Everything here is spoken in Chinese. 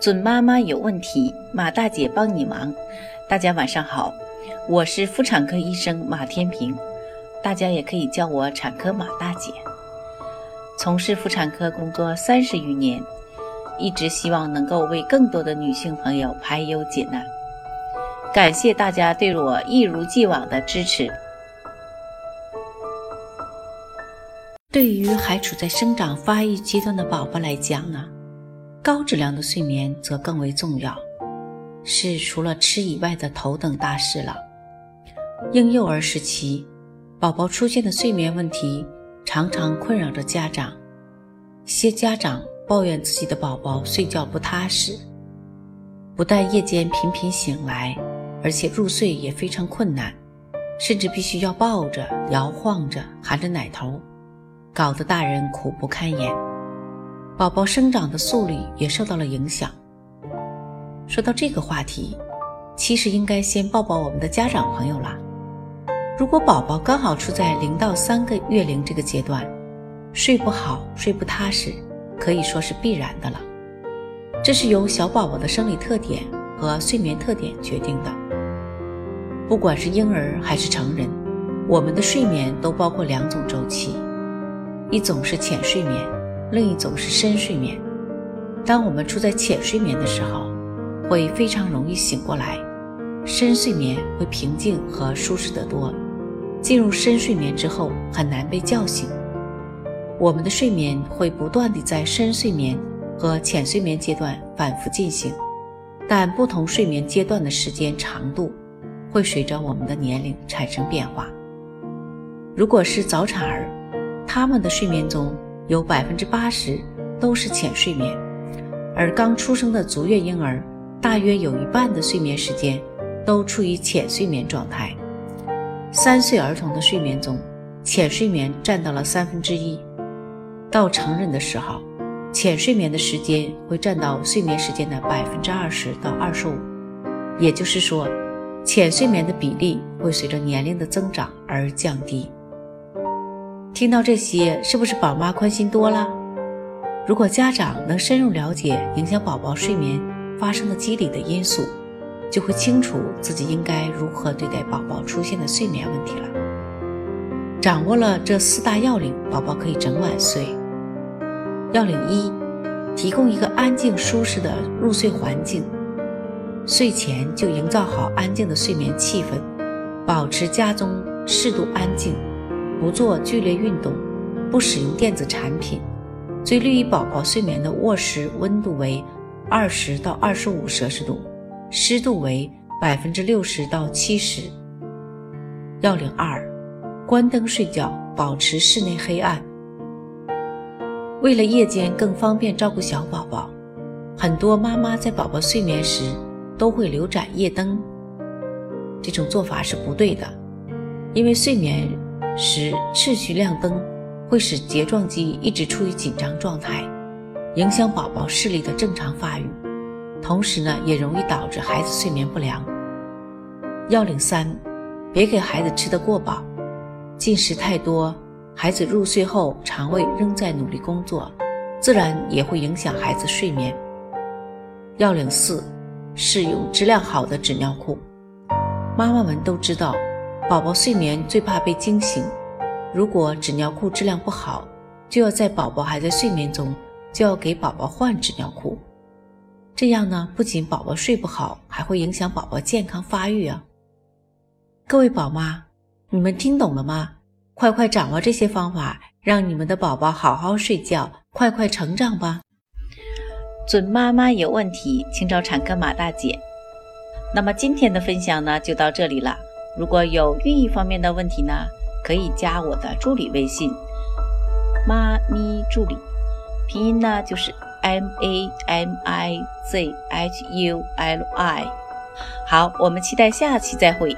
准妈妈有问题，马大姐帮你忙。大家晚上好，我是妇产科医生马天平，大家也可以叫我产科马大姐。从事妇产科工作三十余年，一直希望能够为更多的女性朋友排忧解难。感谢大家对我一如既往的支持。对于还处在生长发育阶段的宝宝来讲呢？高质量的睡眠则更为重要，是除了吃以外的头等大事了。婴幼儿时期，宝宝出现的睡眠问题常常困扰着家长。些家长抱怨自己的宝宝睡觉不踏实，不但夜间频频醒来，而且入睡也非常困难，甚至必须要抱着、摇晃着、含着奶头，搞得大人苦不堪言。宝宝生长的速率也受到了影响。说到这个话题，其实应该先抱抱我们的家长朋友了。如果宝宝刚好处在零到三个月龄这个阶段，睡不好、睡不踏实，可以说是必然的了。这是由小宝宝的生理特点和睡眠特点决定的。不管是婴儿还是成人，我们的睡眠都包括两种周期，一种是浅睡眠。另一种是深睡眠。当我们处在浅睡眠的时候，会非常容易醒过来；深睡眠会平静和舒适得多。进入深睡眠之后，很难被叫醒。我们的睡眠会不断地在深睡眠和浅睡眠阶段反复进行，但不同睡眠阶段的时间长度会随着我们的年龄产生变化。如果是早产儿，他们的睡眠中，有百分之八十都是浅睡眠，而刚出生的足月婴儿大约有一半的睡眠时间都处于浅睡眠状态。三岁儿童的睡眠中，浅睡眠占到了三分之一。到成人的时候，浅睡眠的时间会占到睡眠时间的百分之二十到二十五。也就是说，浅睡眠的比例会随着年龄的增长而降低。听到这些，是不是宝妈宽心多了？如果家长能深入了解影响宝宝睡眠发生的机理的因素，就会清楚自己应该如何对待宝宝出现的睡眠问题了。掌握了这四大要领，宝宝可以整晚睡。要领一：提供一个安静舒适的入睡环境，睡前就营造好安静的睡眠气氛，保持家中适度安静。不做剧烈运动，不使用电子产品，最利于宝宝睡眠的卧室温度为二十到二十五摄氏度，湿度为百分之六十到七十。要领二：关灯睡觉，保持室内黑暗。为了夜间更方便照顾小宝宝，很多妈妈在宝宝睡眠时都会留盏夜灯。这种做法是不对的，因为睡眠。时持续亮灯会使睫状肌一直处于紧张状态，影响宝宝视力的正常发育，同时呢也容易导致孩子睡眠不良。要领三，别给孩子吃得过饱，进食太多，孩子入睡后肠胃仍在努力工作，自然也会影响孩子睡眠。要领四，试用质量好的纸尿裤，妈妈们都知道。宝宝睡眠最怕被惊醒，如果纸尿裤质量不好，就要在宝宝还在睡眠中就要给宝宝换纸尿裤。这样呢，不仅宝宝睡不好，还会影响宝宝健康发育啊。各位宝妈，你们听懂了吗？快快掌握这些方法，让你们的宝宝好好睡觉，快快成长吧。准妈妈有问题，请找产科马大姐。那么今天的分享呢，就到这里了。如果有孕育方面的问题呢，可以加我的助理微信“妈咪助理”，拼音呢就是 M A M I Z H U L I。好，我们期待下期再会。